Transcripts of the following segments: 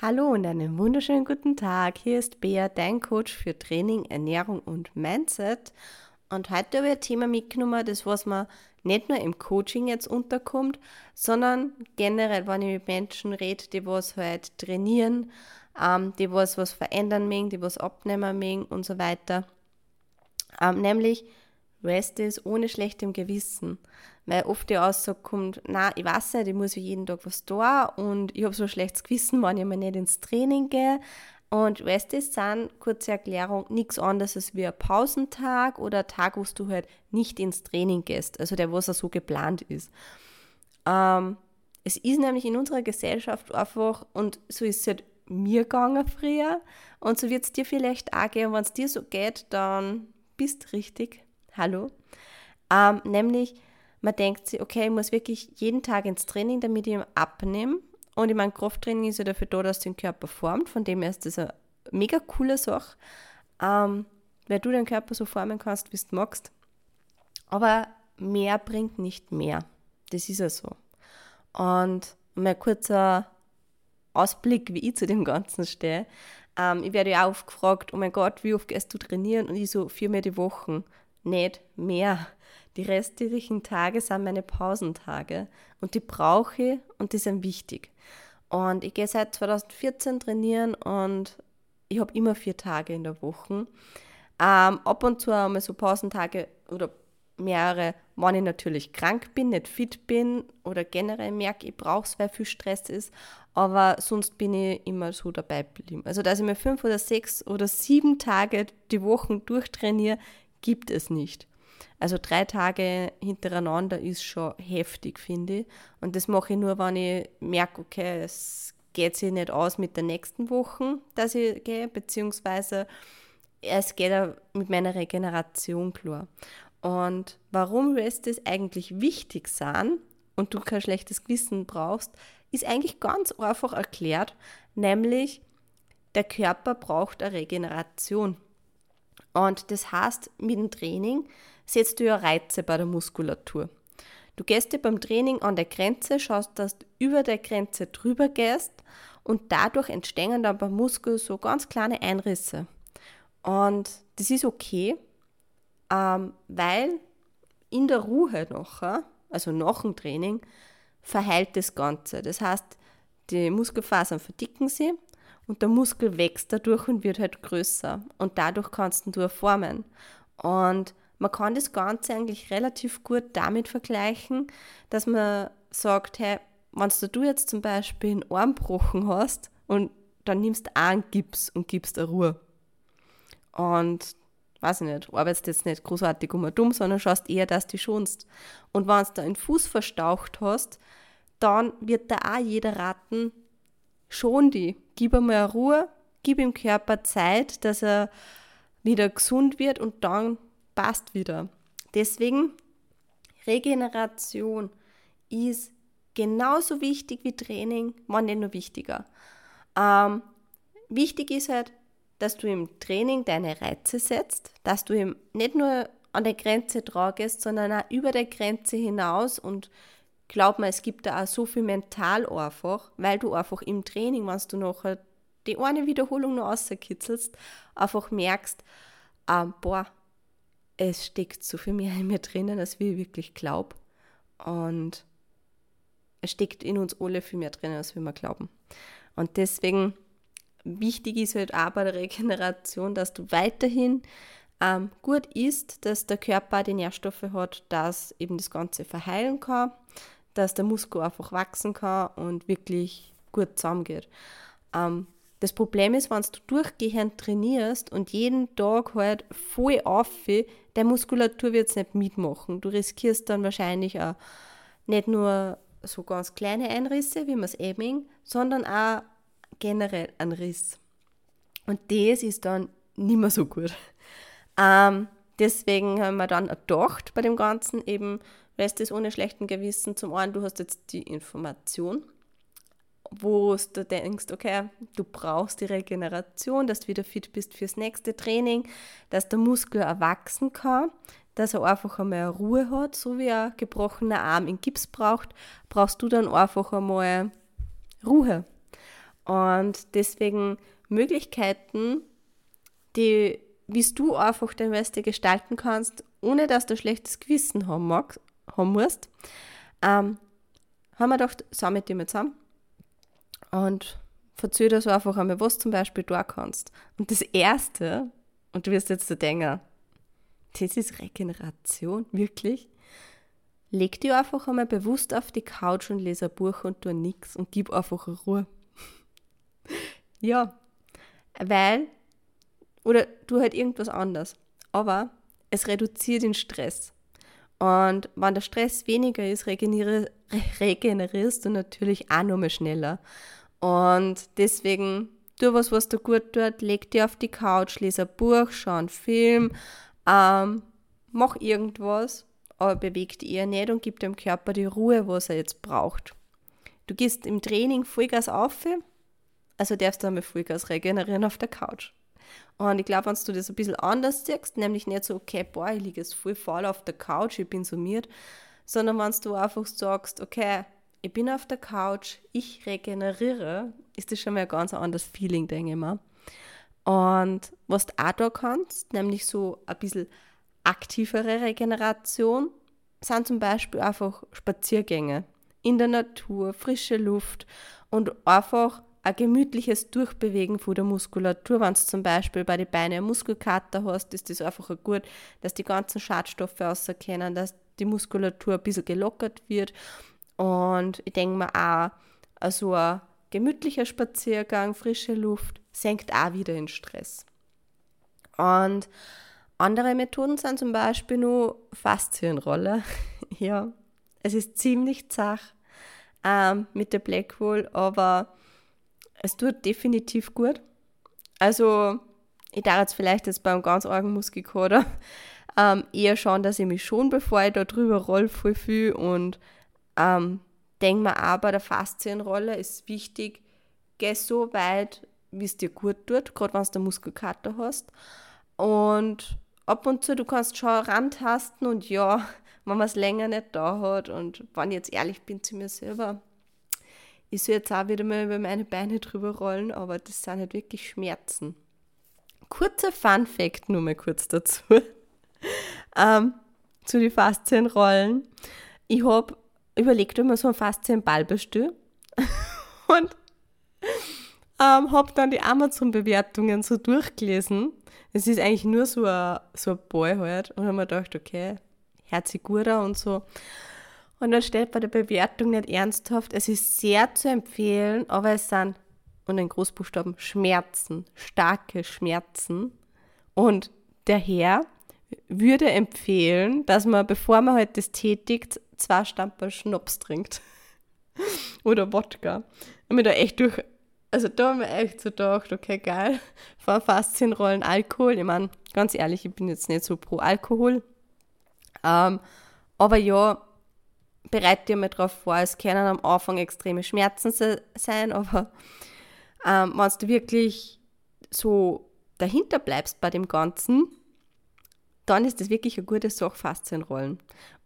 Hallo und einen wunderschönen guten Tag. Hier ist Bea, dein Coach für Training, Ernährung und Mindset. Und heute habe ich ein Thema mitgenommen, das was man nicht nur im Coaching jetzt unterkommt, sondern generell, wenn ich mit Menschen rede, die was halt trainieren, ähm, die was was verändern mögen, die was abnehmen mögen und so weiter. Ähm, nämlich Rest ist ohne schlechtem Gewissen. Weil oft die Aussage kommt, na, ich weiß nicht, ich muss jeden Tag was tun und ich habe so ein schlechtes Gewissen, wenn ich mal nicht ins Training gehe. Und Rest ist dann, kurze Erklärung, nichts anderes als wie ein Pausentag oder ein Tag, wo du halt nicht ins Training gehst, also der, was so geplant ist. Ähm, es ist nämlich in unserer Gesellschaft einfach, und so ist es halt mir gegangen früher, und so wird es dir vielleicht auch gehen, wenn es dir so geht, dann bist richtig hallo. Ähm, nämlich, man denkt sich, okay, ich muss wirklich jeden Tag ins Training, damit ich abnehme. Und ich meine, Krafttraining ist ja dafür da, dass den Körper formt. Von dem her ist das eine mega coole Sache, ähm, weil du den Körper so formen kannst, wie du magst. Aber mehr bringt nicht mehr. Das ist ja so. Und mein kurzer Ausblick, wie ich zu dem Ganzen stehe. Ähm, ich werde ja auch oft gefragt, oh mein Gott, wie oft gehst du trainieren? Und ich so viermal die Woche nicht mehr. Die restlichen Tage sind meine Pausentage und die brauche ich und die sind wichtig. Und ich gehe seit 2014 trainieren und ich habe immer vier Tage in der Woche. Ähm, ab und zu einmal so Pausentage oder mehrere, wenn ich natürlich krank bin, nicht fit bin oder generell merke, ich brauche es, weil viel Stress ist. Aber sonst bin ich immer so dabei geblieben. Also, dass ich mir fünf oder sechs oder sieben Tage die Woche durchtrainiere, gibt es nicht. Also drei Tage hintereinander ist schon heftig, finde ich. Und das mache ich nur, wenn ich merke, okay, es geht sich nicht aus mit der nächsten Woche, dass ich gehe, beziehungsweise es geht auch mit meiner Regeneration klar. Und warum Restes eigentlich wichtig sind und du kein schlechtes Gewissen brauchst, ist eigentlich ganz einfach erklärt, nämlich der Körper braucht eine Regeneration. Und das heißt, mit dem Training setzt du ja Reize bei der Muskulatur. Du gehst dir beim Training an der Grenze, schaust, dass du über der Grenze drüber gehst und dadurch entstehen dann beim Muskel so ganz kleine Einrisse. Und das ist okay, ähm, weil in der Ruhe nachher, also nach dem Training, verheilt das Ganze. Das heißt, die Muskelfasern verdicken sich und der Muskel wächst dadurch und wird halt größer. Und dadurch kannst du formen. Und man kann das Ganze eigentlich relativ gut damit vergleichen, dass man sagt, hey, wenn du jetzt zum Beispiel einen Armbrochen hast und dann nimmst du einen Gips und gibst eine Ruhe. Und weiß ich nicht, arbeitest jetzt nicht großartig um dumm, sondern schaust eher, dass du schonst. Und wenn du da einen Fuß verstaucht hast, dann wird da auch jeder raten, schon die. Gib ihm mal Ruhe, gib ihm Körper Zeit, dass er wieder gesund wird und dann passt wieder. Deswegen, Regeneration ist genauso wichtig wie Training, wenn nicht nur wichtiger. Ähm, wichtig ist halt, dass du im Training deine Reize setzt, dass du ihm nicht nur an der Grenze tragest, sondern auch über der Grenze hinaus und glaub mir, es gibt da auch so viel mental einfach, weil du einfach im Training, wenn du nachher die eine Wiederholung noch rauskitzelst, einfach merkst, ähm, boah, es steckt so viel mehr in mir drinnen, als ich wirklich glaube. Und es steckt in uns alle viel mehr drinnen, als wir mal glauben. Und deswegen wichtig ist halt auch bei der Regeneration, dass du weiterhin ähm, gut isst, dass der Körper die Nährstoffe hat, dass eben das Ganze verheilen kann, dass der Muskel einfach wachsen kann und wirklich gut zusammengeht. Ähm, das Problem ist, wenn du durchgehend trainierst und jeden Tag halt voll auf, der Muskulatur wird es nicht mitmachen. Du riskierst dann wahrscheinlich auch nicht nur so ganz kleine Einrisse, wie man es eben, sondern auch generell einen Riss. Und das ist dann nicht mehr so gut. Ähm, deswegen haben wir dann gedacht bei dem Ganzen eben, Rest ist ohne schlechten Gewissen. Zum einen, du hast jetzt die Information, wo du denkst, okay, du brauchst die Regeneration, dass du wieder fit bist fürs nächste Training, dass der Muskel erwachsen kann, dass er einfach einmal Ruhe hat, so wie ein gebrochener Arm in Gips braucht, brauchst du dann einfach einmal Ruhe. Und deswegen Möglichkeiten, die, wie du einfach dein Beste gestalten kannst, ohne dass du ein schlechtes Gewissen haben, magst, haben musst, ähm, haben wir gedacht, wir die mal zusammen und verzöger dir einfach einmal, was zum Beispiel du kannst. Und das Erste, und du wirst jetzt so denken, das ist Regeneration, wirklich? Leg dich einfach einmal bewusst auf die Couch und lese ein Buch und tu nichts und gib einfach Ruhe. ja, weil, oder tu halt irgendwas anderes. Aber es reduziert den Stress. Und wenn der Stress weniger ist, regenerierst du natürlich auch nochmal schneller. Und deswegen, tu was, was dir gut tut, leg dich auf die Couch, lese ein Buch, schau einen Film, ähm, mach irgendwas, aber beweg dich eher nicht und gib dem Körper die Ruhe, was er jetzt braucht. Du gehst im Training Vollgas auf, also darfst du einmal Vollgas regenerieren auf der Couch. Und ich glaube, wenn du das ein bisschen anders siehst, nämlich nicht so, okay, boah, ich liege jetzt voll faul auf der Couch, ich bin summiert, sondern wenn du einfach sagst, okay, ich bin auf der Couch, ich regeneriere, ist das schon mal ein ganz anderes Feeling, denke ich mal. Und was du auch da kannst, nämlich so ein bisschen aktivere Regeneration, sind zum Beispiel einfach Spaziergänge in der Natur, frische Luft und einfach ein gemütliches Durchbewegen von der Muskulatur. Wenn du zum Beispiel bei den Beinen Muskelkater hast, ist das einfach gut, dass die ganzen Schadstoffe rauserkennen, dass die Muskulatur ein bisschen gelockert wird und ich denke mir auch, also ein gemütlicher Spaziergang, frische Luft, senkt auch wieder den Stress. Und andere Methoden sind zum Beispiel nur Faszienrolle. ja, es ist ziemlich zach ähm, mit der Blackwall, aber es tut definitiv gut. Also, ich darf jetzt vielleicht jetzt beim ganz argen Muskelkater ähm, eher schauen, dass ich mich schon, bevor ich da drüber roll, voll viel und ähm, denk mal auch bei der Faszienrolle ist wichtig, geh so weit, wie es dir gut tut, gerade wenn du Muskelkater hast. Und ab und zu, du kannst schon rantasten und ja, wenn man es länger nicht da hat und wenn ich jetzt ehrlich bin zu mir selber, ich soll jetzt auch wieder mal über meine Beine drüber rollen, aber das sind halt wirklich Schmerzen. Kurzer Fun Fact nur mal kurz dazu. ähm, zu den Faszienrollen. Ich habe überlegt immer so ein Faszienballbestell und ähm, habe dann die Amazon-Bewertungen so durchgelesen. Es ist eigentlich nur so ein, so ein Ball halt und habe mir gedacht, okay, hört sich gut an und so. Und dann steht bei der Bewertung nicht ernsthaft, es ist sehr zu empfehlen, aber es sind, und in Großbuchstaben, Schmerzen, starke Schmerzen. Und der Herr würde empfehlen, dass man, bevor man halt das tätigt, zwei Stamperl Schnaps trinkt. Oder Wodka. Und mir da echt durch, also da haben wir echt so gedacht, okay, geil, vor Faszienrollen Alkohol. Ich meine, ganz ehrlich, ich bin jetzt nicht so pro Alkohol. Ähm, aber ja, bereite dir mal drauf vor, es können am Anfang extreme Schmerzen sein, aber ähm, wenn du wirklich so dahinter bleibst bei dem Ganzen, dann ist das wirklich eine gute Sache, Faszienrollen.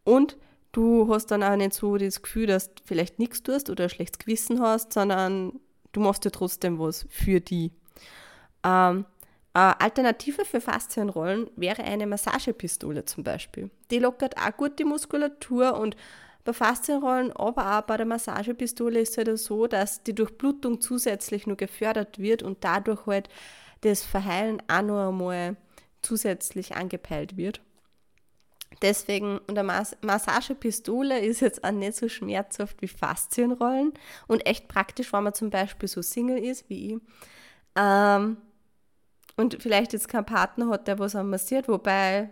Und du hast dann auch nicht so das Gefühl, dass du vielleicht nichts tust oder ein schlechtes Gewissen hast, sondern du machst dir trotzdem was für die. Ähm, eine Alternative für Faszienrollen wäre eine Massagepistole zum Beispiel. Die lockert auch gut die Muskulatur und bei Faszienrollen, aber auch bei der Massagepistole ist es halt so, dass die Durchblutung zusätzlich nur gefördert wird und dadurch halt das Verheilen auch noch einmal zusätzlich angepeilt wird. Deswegen, und eine Massagepistole ist jetzt auch nicht so schmerzhaft wie Faszienrollen und echt praktisch, wenn man zum Beispiel so Single ist wie ich. Ähm, und vielleicht jetzt keinen Partner hat, der was massiert, wobei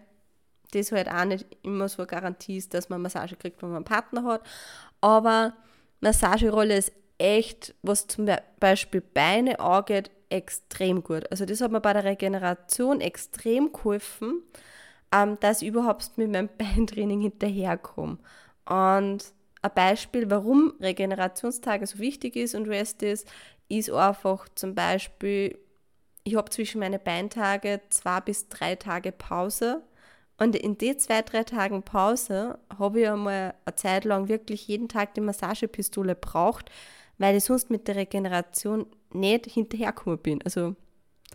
das halt auch nicht immer so eine Garantie ist, dass man Massage kriegt, wenn man einen Partner hat. Aber Massagerolle ist echt, was zum Beispiel Beine angeht, extrem gut. Also das hat mir bei der Regeneration extrem geholfen, ähm, dass ich überhaupt mit meinem Beintraining hinterherkomme. Und ein Beispiel, warum Regenerationstage so wichtig ist und Rest ist, ist einfach zum Beispiel, ich habe zwischen meine Beintage zwei bis drei Tage Pause. Und in den zwei, drei Tagen Pause habe ich einmal eine Zeit lang wirklich jeden Tag die Massagepistole braucht, weil ich sonst mit der Regeneration nicht hinterhergekommen bin. Also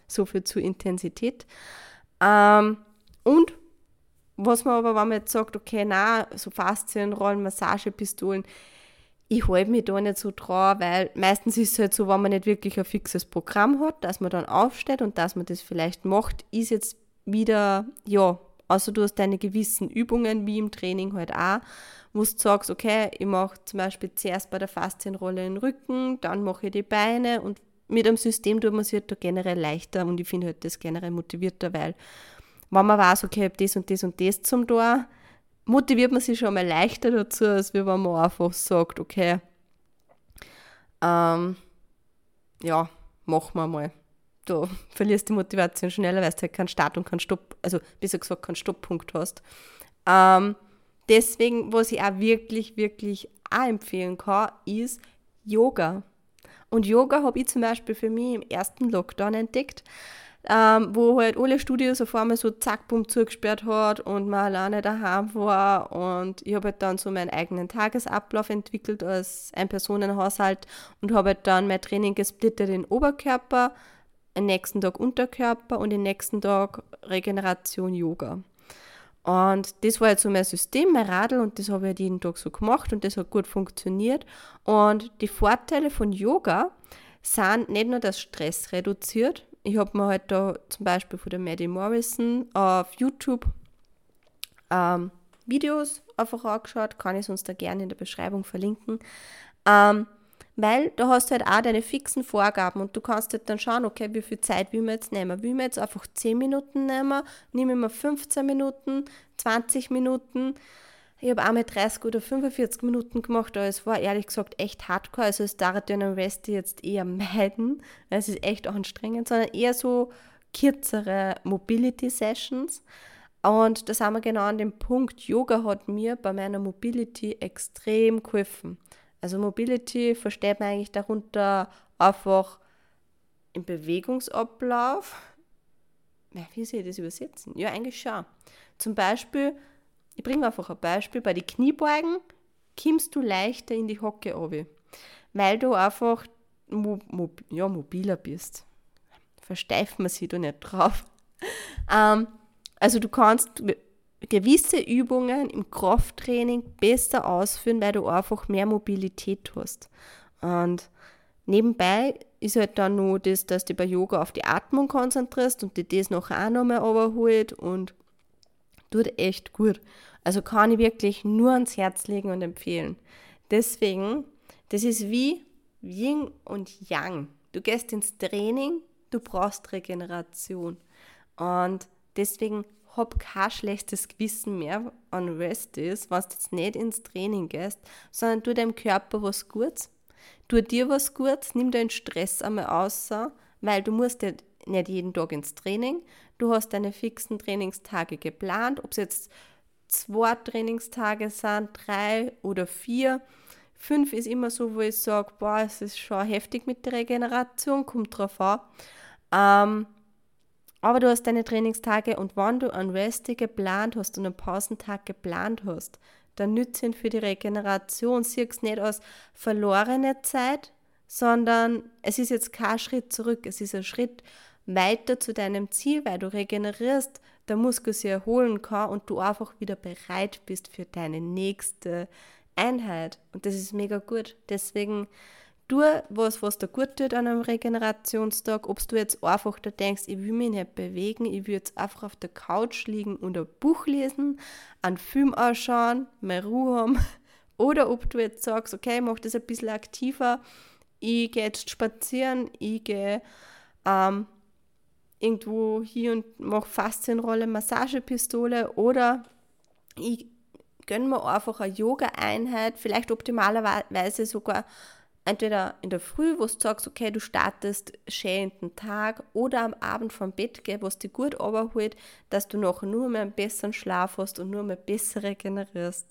so viel zur Intensität. Ähm, und was man aber, wenn man jetzt sagt, okay, na, so Faszienrollen, Massagepistolen, ich halte mich da nicht so dran, weil meistens ist es halt so, wenn man nicht wirklich ein fixes Programm hat, dass man dann aufsteht und dass man das vielleicht macht, ist jetzt wieder, ja, also du hast deine gewissen Übungen, wie im Training halt auch, wo du sagst, okay, ich mache zum Beispiel zuerst bei der Faszienrolle den Rücken, dann mache ich die Beine und mit einem System tut man sich halt da generell leichter und ich finde halt das generell motivierter, weil wenn man weiß, okay, ich habe das und das und das zum Tor, motiviert man sich schon mal leichter dazu, als wenn man einfach sagt, okay, ähm, ja, machen wir mal. Du verlierst die Motivation schneller, weil du halt keinen Start und keinen Stopp, also besser gesagt keinen Stopppunkt hast. Ähm, deswegen, was ich auch wirklich, wirklich auch empfehlen kann, ist Yoga. Und Yoga habe ich zum Beispiel für mich im ersten Lockdown entdeckt ähm, wo halt alle Studios auf einmal so zack, bumm, zugesperrt hat und man alleine daheim war und ich habe halt dann so meinen eigenen Tagesablauf entwickelt als Ein-Personen-Haushalt und habe halt dann mein Training gesplittet in Oberkörper, den nächsten Tag Unterkörper und den nächsten Tag Regeneration Yoga. Und das war jetzt so mein System, mein Radl und das habe ich halt jeden Tag so gemacht und das hat gut funktioniert. Und die Vorteile von Yoga sind nicht nur, dass Stress reduziert, ich habe mir halt da zum Beispiel von der Maddie Morrison auf YouTube ähm, Videos einfach angeschaut, kann ich sonst da gerne in der Beschreibung verlinken. Ähm, weil da hast du halt auch deine fixen Vorgaben und du kannst halt dann schauen, okay, wie viel Zeit will man jetzt nehmen? Will man jetzt einfach 10 Minuten nehmen? Nehme ich mal 15 Minuten, 20 Minuten? Ich habe einmal 30 oder 45 Minuten gemacht, aber es war ehrlich gesagt echt hardcore. Also es dauert ja Rest jetzt eher meiden, weil es ist echt auch anstrengend, sondern eher so kürzere Mobility Sessions. Und da sind wir genau an dem Punkt, Yoga hat mir bei meiner Mobility extrem geholfen. Also Mobility versteht man eigentlich darunter einfach im Bewegungsablauf. Wie soll ich das übersetzen? Ja, eigentlich schon. Zum Beispiel ich bringe einfach ein Beispiel. Bei den Kniebeugen kommst du leichter in die Hocke runter, weil du einfach mo mo ja, mobiler bist. Versteift man sich da nicht drauf. Ähm, also du kannst gewisse Übungen im Krafttraining besser ausführen, weil du einfach mehr Mobilität hast. Und nebenbei ist halt dann nur das, dass du bei Yoga auf die Atmung konzentrierst und dir das noch auch nochmal überholt und tut echt gut. Also kann ich wirklich nur ans Herz legen und empfehlen. Deswegen, das ist wie Yin und Yang. Du gehst ins Training, du brauchst Regeneration. Und deswegen hab kein schlechtes Gewissen mehr an Rest ist, wenn du jetzt nicht ins Training gehst, sondern tu deinem Körper was Gutes, tu dir was Gutes, nimm deinen Stress einmal aus, weil du musst ja nicht jeden Tag ins Training, du hast deine fixen Trainingstage geplant, ob es jetzt zwei Trainingstage sind, drei oder vier. Fünf ist immer so, wo ich sage, boah, es ist schon heftig mit der Regeneration, kommt drauf an. Ähm, aber du hast deine Trainingstage und wenn du einen Rest geplant hast und einen Pausentag geplant hast, dann nützt ihn für die Regeneration. Siehst nicht als verlorene Zeit, sondern es ist jetzt kein Schritt zurück, es ist ein Schritt weiter zu deinem Ziel, weil du regenerierst, der Muskel sich erholen kann und du einfach wieder bereit bist für deine nächste Einheit. Und das ist mega gut. Deswegen tu was, was dir gut tut an einem Regenerationstag. Ob du jetzt einfach da denkst, ich will mich nicht bewegen, ich will jetzt einfach auf der Couch liegen und ein Buch lesen, einen Film anschauen, mehr Ruhe haben. Oder ob du jetzt sagst, okay, ich mache das ein bisschen aktiver, ich gehe jetzt spazieren, ich gehe ähm, irgendwo hier und mache Faszienrolle, Massagepistole oder ich gönne mir einfach eine Yoga-Einheit, vielleicht optimalerweise sogar entweder in der Früh, wo du sagst, okay, du startest schön den Tag oder am Abend vom Bett gehen, was dich gut überholt, dass du noch nur mehr einen besseren Schlaf hast und nur mehr besser regenerierst.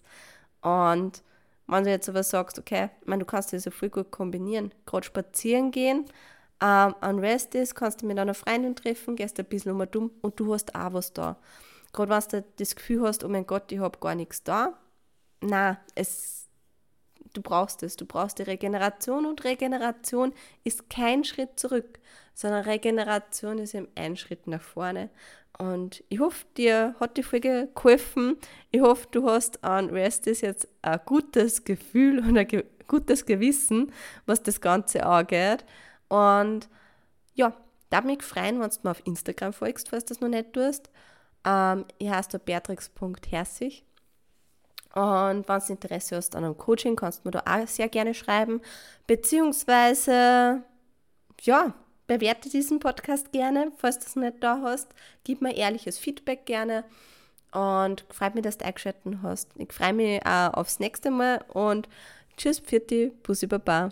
Und wenn du jetzt aber sagst, okay, ich meine, du kannst das so viel gut kombinieren, gerade spazieren gehen, ähm, an Rest ist, kannst du mit einer Freundin treffen, gehst ein bisschen um dumm und du hast auch was da. Gerade wenn du das Gefühl hast, oh mein Gott, ich habe gar nichts da. Na, es, du brauchst es. Du brauchst die Regeneration und Regeneration ist kein Schritt zurück, sondern Regeneration ist eben ein Schritt nach vorne. Und ich hoffe, dir hat die Folge geholfen. Ich hoffe, du hast an Restis jetzt ein gutes Gefühl und ein ge gutes Gewissen, was das Ganze angeht. Und ja, darf mich freuen, wenn du mir auf Instagram folgst, falls du das noch nicht tust. Ähm, ich heiße beatrix.herzig. Und wenn du Interesse hast an einem Coaching, kannst du mir da auch sehr gerne schreiben. Beziehungsweise, ja, bewerte diesen Podcast gerne, falls du es nicht da hast. Gib mir ehrliches Feedback gerne. Und freut mich, dass du eingeschaltet hast. Ich freue mich auch aufs nächste Mal und tschüss, Pfitti, Bussi Baba.